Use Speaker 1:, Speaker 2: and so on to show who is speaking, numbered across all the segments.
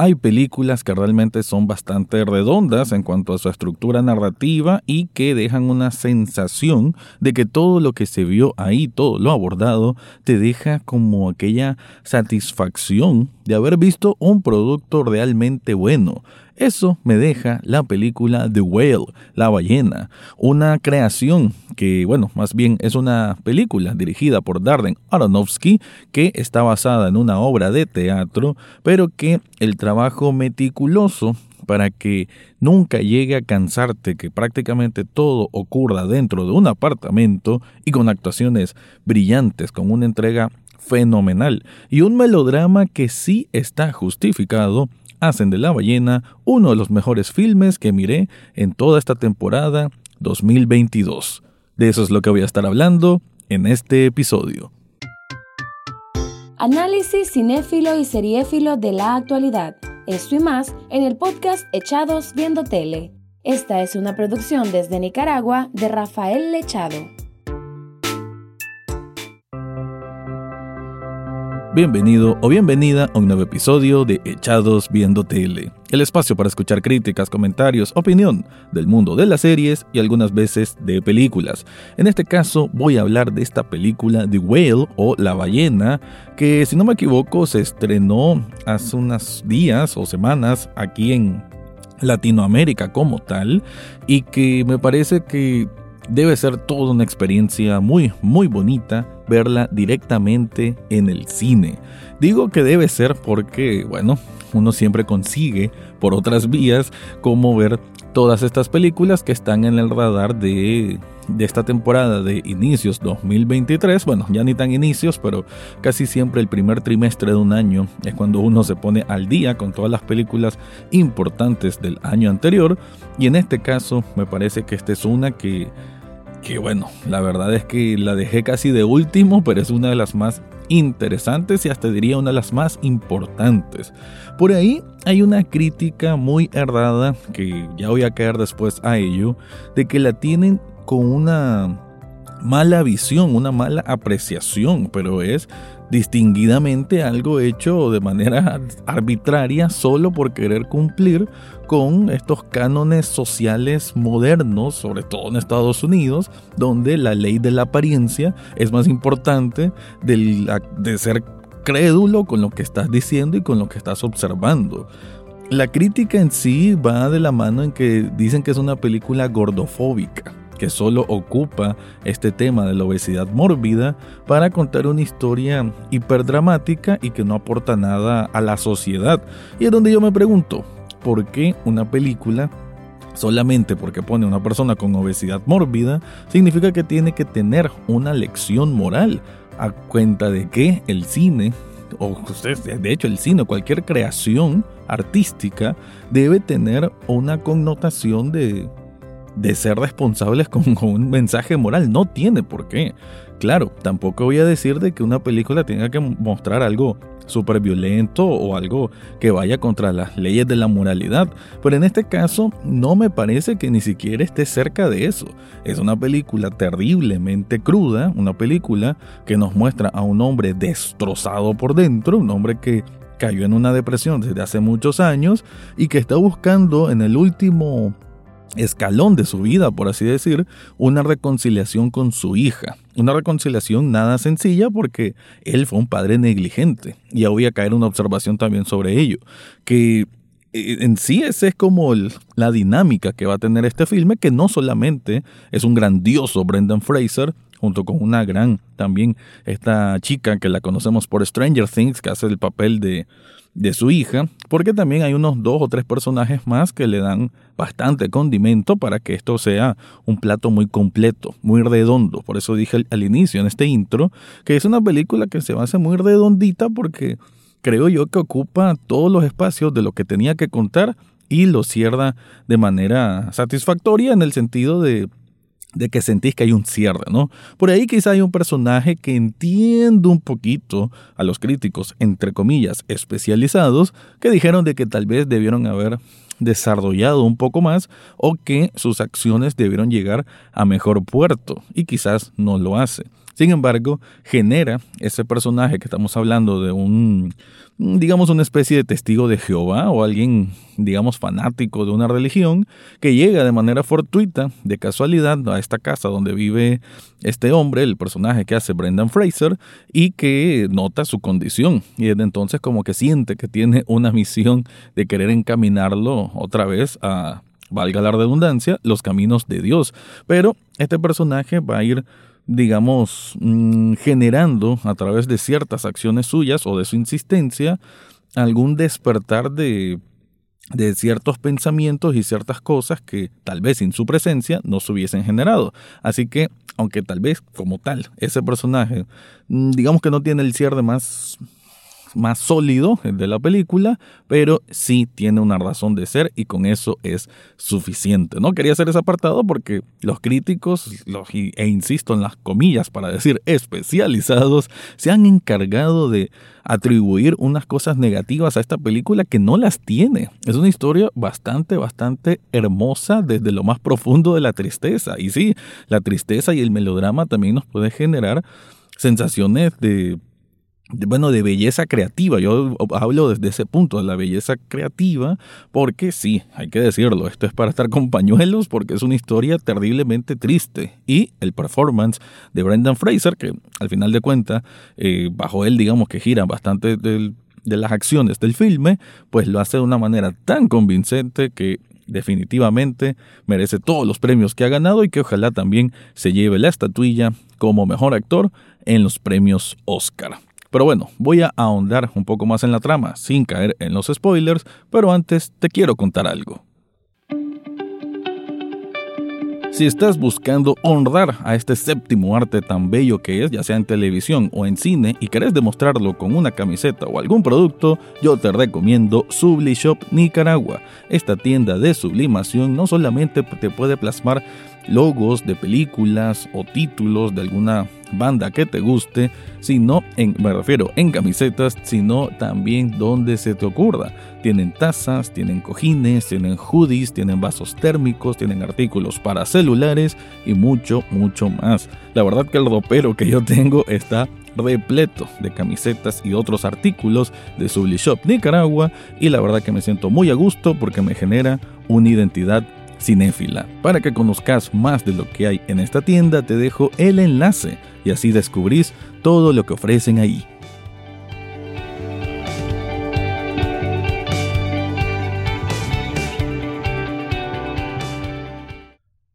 Speaker 1: Hay películas que realmente son bastante redondas en cuanto a su estructura narrativa y que dejan una sensación de que todo lo que se vio ahí, todo lo abordado, te deja como aquella satisfacción de haber visto un producto realmente bueno. Eso me deja la película The Whale, La ballena, una creación que, bueno, más bien es una película dirigida por Darren Aronofsky que está basada en una obra de teatro, pero que el trabajo meticuloso para que nunca llegue a cansarte que prácticamente todo ocurra dentro de un apartamento y con actuaciones brillantes, con una entrega fenomenal y un melodrama que sí está justificado hacen de La ballena uno de los mejores filmes que miré en toda esta temporada 2022. De eso es lo que voy a estar hablando en este episodio.
Speaker 2: Análisis cinéfilo y seriéfilo de la actualidad. Esto y más en el podcast Echados Viendo Tele. Esta es una producción desde Nicaragua de Rafael Lechado.
Speaker 1: Bienvenido o bienvenida a un nuevo episodio de Echados Viendo Tele, el espacio para escuchar críticas, comentarios, opinión del mundo de las series y algunas veces de películas. En este caso voy a hablar de esta película The Whale o La ballena, que si no me equivoco se estrenó hace unos días o semanas aquí en Latinoamérica como tal y que me parece que debe ser toda una experiencia muy, muy bonita verla directamente en el cine. Digo que debe ser porque, bueno, uno siempre consigue por otras vías cómo ver todas estas películas que están en el radar de, de, esta temporada de inicios 2023. Bueno, ya ni tan inicios, pero casi siempre el primer trimestre de un año es cuando uno se pone al día con todas las películas importantes del año anterior. Y en este caso me parece que esta es una que que bueno, la verdad es que la dejé casi de último, pero es una de las más interesantes y hasta diría una de las más importantes. Por ahí hay una crítica muy errada, que ya voy a caer después a ello, de que la tienen con una mala visión, una mala apreciación, pero es distinguidamente algo hecho de manera arbitraria solo por querer cumplir con estos cánones sociales modernos, sobre todo en Estados Unidos, donde la ley de la apariencia es más importante de, de ser crédulo con lo que estás diciendo y con lo que estás observando. La crítica en sí va de la mano en que dicen que es una película gordofóbica que solo ocupa este tema de la obesidad mórbida para contar una historia hiperdramática y que no aporta nada a la sociedad. Y es donde yo me pregunto, ¿por qué una película solamente porque pone a una persona con obesidad mórbida significa que tiene que tener una lección moral a cuenta de que el cine o de hecho el cine, cualquier creación artística debe tener una connotación de de ser responsables con, un mensaje moral. No tiene por qué. Claro, tampoco voy a decir de que una película tenga que mostrar algo súper violento o algo que vaya contra las leyes de la moralidad. Pero en este caso no me parece que ni siquiera esté cerca de eso. Es una película terriblemente cruda, una película que nos muestra a un hombre destrozado por dentro, un hombre que cayó en una depresión desde hace muchos años y que está buscando en el último escalón de su vida, por así decir, una reconciliación con su hija. Una reconciliación nada sencilla porque él fue un padre negligente. Y voy a caer una observación también sobre ello. Que eh, en sí esa es como la dinámica que va a tener este filme, que no solamente es un grandioso Brendan Fraser, junto con una gran también esta chica que la conocemos por Stranger Things, que hace el papel de de su hija, porque también hay unos dos o tres personajes más que le dan bastante condimento para que esto sea un plato muy completo, muy redondo. Por eso dije al, inicio, en este intro, que es una película que se va a hacer muy redondita porque creo yo que ocupa todos los espacios de lo que tenía que contar y lo cierra de manera satisfactoria en el sentido de de que sentís que hay un cierre, ¿no? Por ahí quizá hay un personaje que entiende un poquito a los críticos, entre comillas, especializados, que dijeron de que tal vez debieron haber desarrollado un poco más o que sus acciones debieron llegar a mejor puerto y quizás no lo hace. Sin embargo, genera ese personaje que estamos hablando de un, digamos, una especie de testigo de Jehová o alguien, digamos, fanático de una religión, que llega de manera fortuita, de casualidad, a esta casa donde vive este hombre, el personaje que hace Brendan Fraser, y que nota su condición. Y entonces como que siente que tiene una misión de querer encaminarlo otra vez a, valga la redundancia, los caminos de Dios. Pero este personaje va a ir digamos, mm, generando a través de ciertas acciones suyas o de su insistencia algún despertar de, de ciertos pensamientos y ciertas cosas que tal vez sin su presencia no se hubiesen generado. Así que, aunque tal vez como tal ese personaje, mm, digamos que no tiene el cierre más más sólido de la película, pero sí tiene una razón de ser y con eso es suficiente. No quería hacer ese apartado porque los críticos, e insisto en las comillas para decir especializados, se han encargado de atribuir unas cosas negativas a esta película que no las tiene. Es una historia bastante, bastante hermosa desde lo más profundo de la tristeza. Y sí, la tristeza y el melodrama también nos puede generar sensaciones de bueno, de belleza creativa. Yo hablo desde ese punto, de la belleza creativa, porque sí, hay que decirlo, esto es para estar con pañuelos, porque es una historia terriblemente triste. Y el performance de Brendan Fraser, que al final de cuentas, eh, bajo él, digamos que gira bastante de las acciones del filme, pues lo hace de una manera tan convincente que definitivamente merece todos los premios que ha ganado y que ojalá también se lleve la estatuilla como mejor actor en los premios Oscar. Pero bueno, voy a ahondar un poco más en la trama, sin caer en los spoilers, pero antes te quiero contar algo. Si estás buscando honrar a este séptimo arte tan bello que es, ya sea en televisión o en cine, y querés demostrarlo con una camiseta o algún producto, yo te recomiendo Sublishop Nicaragua. Esta tienda de sublimación no solamente te puede plasmar logos de películas o títulos de alguna banda que te guste, sino en, me refiero en camisetas, sino también donde se te ocurra. Tienen tazas, tienen cojines, tienen hoodies, tienen vasos térmicos, tienen artículos para celulares y mucho, mucho más. La verdad que el ropero que yo tengo está repleto de camisetas y otros artículos de Sublishop Nicaragua y la verdad que me siento muy a gusto porque me genera una identidad cinéfila. Para que conozcas más de lo que hay en esta tienda, te dejo el enlace y así descubrís todo lo que ofrecen ahí.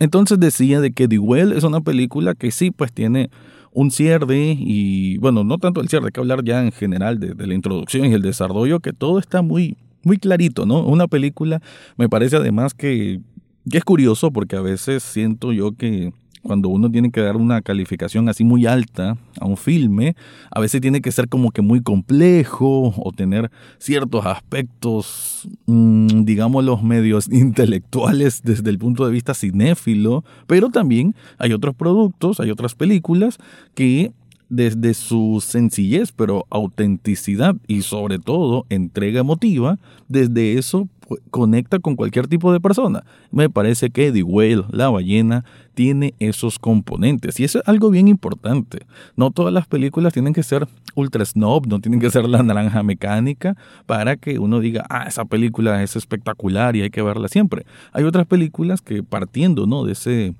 Speaker 1: Entonces decía de que The Well es una película que sí, pues tiene un cierre y, bueno, no tanto el cierre, hay que hablar ya en general de, de la introducción y el desarrollo, que todo está muy, muy clarito, ¿no? Una película me parece además que y es curioso porque a veces siento yo que cuando uno tiene que dar una calificación así muy alta a un filme, a veces tiene que ser como que muy complejo o tener ciertos aspectos, mm, digamos, los medios intelectuales desde el punto de vista cinéfilo, pero también hay otros productos, hay otras películas que desde su sencillez, pero autenticidad y sobre todo entrega emotiva, desde eso conecta con cualquier tipo de persona. Me parece que The Whale, la ballena, tiene esos componentes y eso es algo bien importante. No todas las películas tienen que ser ultra snob, no tienen que ser la naranja mecánica para que uno diga, ah, esa película es espectacular y hay que verla siempre. Hay otras películas que partiendo ¿no? de ese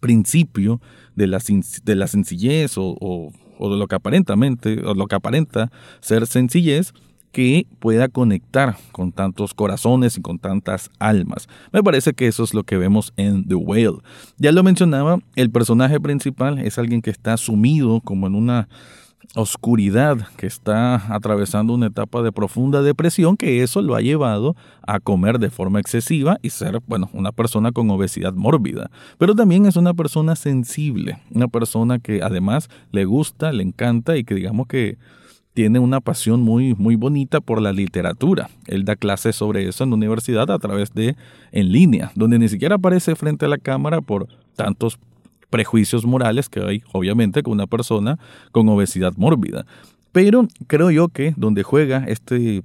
Speaker 1: principio de la, de la sencillez o, o de lo que aparentemente, o lo que aparenta ser sencillez, que pueda conectar con tantos corazones y con tantas almas. Me parece que eso es lo que vemos en The Whale. Ya lo mencionaba, el personaje principal es alguien que está sumido como en una oscuridad, que está atravesando una etapa de profunda depresión, que eso lo ha llevado a comer de forma excesiva y ser, bueno, una persona con obesidad mórbida. Pero también es una persona sensible, una persona que además le gusta, le encanta y que digamos que tiene una pasión muy, muy bonita por la literatura. Él da clases sobre eso en la universidad a través de en línea, donde ni siquiera aparece frente a la cámara por tantos prejuicios morales que hay, obviamente, con una persona con obesidad mórbida. Pero creo yo que donde juega este,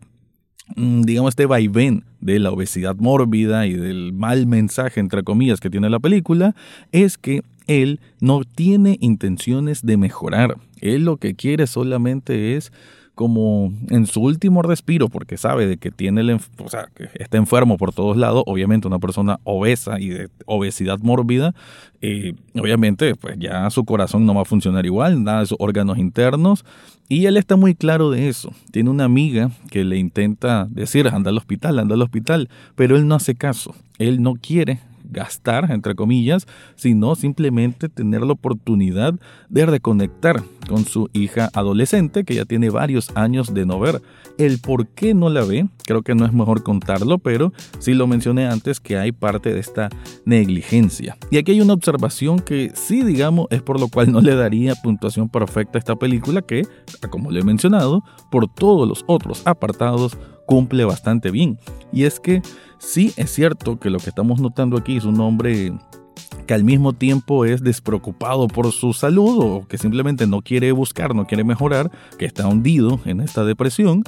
Speaker 1: mm, digamos, este vaivén de la obesidad mórbida y del mal mensaje, entre comillas, que tiene la película, es que él no tiene intenciones de mejorar. Él lo que quiere solamente es como en su último respiro, porque sabe de que tiene el, o sea, está enfermo por todos lados, obviamente una persona obesa y de obesidad mórbida, eh, obviamente pues ya su corazón no va a funcionar igual, nada de sus órganos internos, y él está muy claro de eso. Tiene una amiga que le intenta decir, anda al hospital, anda al hospital, pero él no hace caso, él no quiere gastar, entre comillas, sino simplemente tener la oportunidad de reconectar con su hija adolescente que ya tiene varios años de no ver. El por qué no la ve, creo que no es mejor contarlo, pero sí lo mencioné antes que hay parte de esta negligencia. Y aquí hay una observación que sí, digamos, es por lo cual no le daría puntuación perfecta a esta película que, como le he mencionado, por todos los otros apartados cumple bastante bien. Y es que sí es cierto que lo que estamos notando aquí es un hombre que al mismo tiempo es despreocupado por su salud o que simplemente no quiere buscar, no quiere mejorar, que está hundido en esta depresión,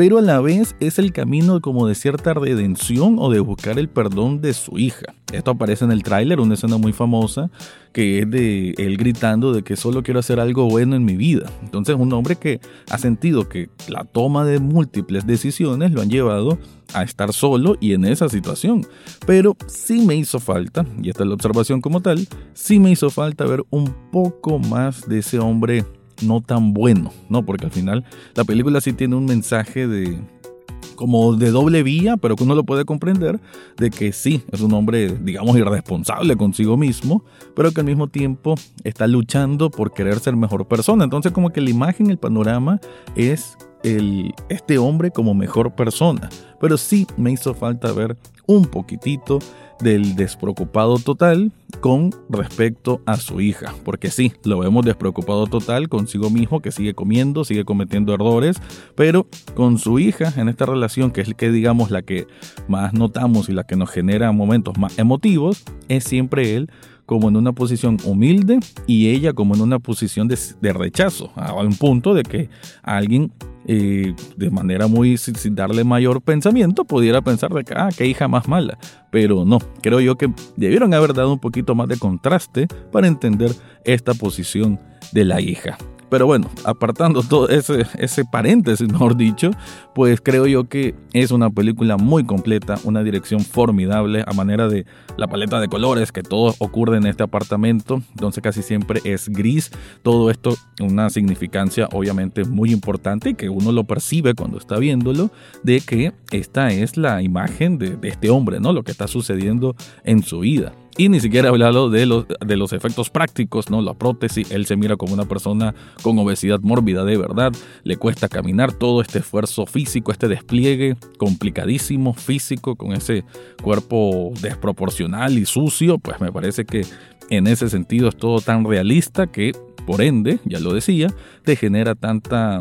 Speaker 1: pero a la vez es el camino como de cierta redención o de buscar el perdón de su hija. Esto aparece en el tráiler, una escena muy famosa, que es de él gritando de que solo quiero hacer algo bueno en mi vida. Entonces un hombre que ha sentido que la toma de múltiples decisiones lo han llevado a estar solo y en esa situación. Pero sí me hizo falta, y esta es la observación como tal, sí me hizo falta ver un poco más de ese hombre no tan bueno, ¿no? Porque al final la película sí tiene un mensaje de como de doble vía, pero que uno lo puede comprender, de que sí, es un hombre, digamos, irresponsable consigo mismo, pero que al mismo tiempo está luchando por querer ser mejor persona. Entonces como que la imagen, el panorama es el, este hombre como mejor persona. Pero sí me hizo falta ver un poquitito del despreocupado total con respecto a su hija. Porque sí, lo vemos despreocupado total consigo mismo, que sigue comiendo, sigue cometiendo errores, pero con su hija en esta relación, que es que digamos la que más notamos y la que nos genera momentos más emotivos, es siempre él como en una posición humilde y ella como en una posición de, rechazo, a un punto de que alguien eh, de manera muy sin, darle mayor pensamiento, pudiera pensar de que, ah, qué hija más mala. Pero no, creo yo que debieron haber dado un poquito más de contraste para entender esta posición de la hija. Pero bueno, apartando todo ese, paréntesis, mejor dicho, pues creo yo que es una película muy completa, una dirección formidable a manera de la paleta de colores que todo ocurre en este apartamento, entonces casi siempre es gris, todo esto una significancia obviamente muy importante que uno lo percibe cuando está viéndolo, de que esta es la imagen de, de este hombre, ¿no? Lo que está sucediendo en su vida. Y ni siquiera hablado de los, de los efectos prácticos, ¿no? La prótesis, él se mira como una persona con obesidad mórbida de verdad, le cuesta caminar, todo este esfuerzo físico, este despliegue complicadísimo físico con ese cuerpo desproporcional y sucio, pues me parece que en ese sentido es todo tan realista que, por ende, ya lo decía, te genera tanta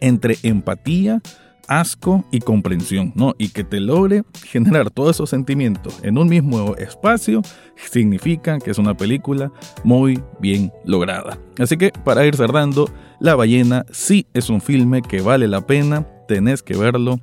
Speaker 1: entre empatía, asco y comprensión, ¿no? Y que te logre generar todos esos sentimientos en un mismo espacio significa que es una película muy bien lograda. Así que para ir cerrando, La ballena sí es un filme que vale la pena, tenés que verlo.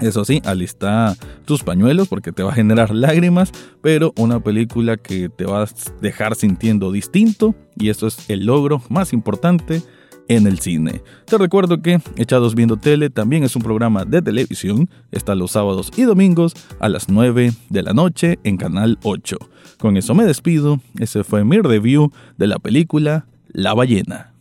Speaker 1: Eso sí, alista tus pañuelos porque te va a generar lágrimas, pero una película que te va a dejar sintiendo distinto y eso es el logro más importante en el cine. Te recuerdo que Echados Viendo Tele también es un programa de televisión, está los sábados y domingos a las 9 de la noche en Canal 8. Con eso me despido, ese fue mi review de la película La ballena.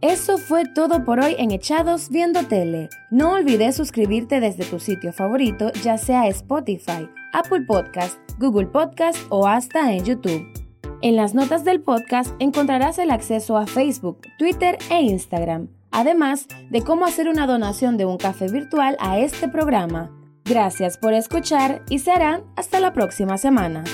Speaker 2: Eso fue todo por hoy en Echados Viendo Tele. No olvides suscribirte desde tu sitio favorito, ya sea Spotify, Apple Podcast, Google Podcast o hasta en YouTube. En las notas del podcast encontrarás el acceso a Facebook, Twitter e Instagram, además de cómo hacer una donación de un café virtual a este programa. Gracias por escuchar y serán hasta la próxima semana.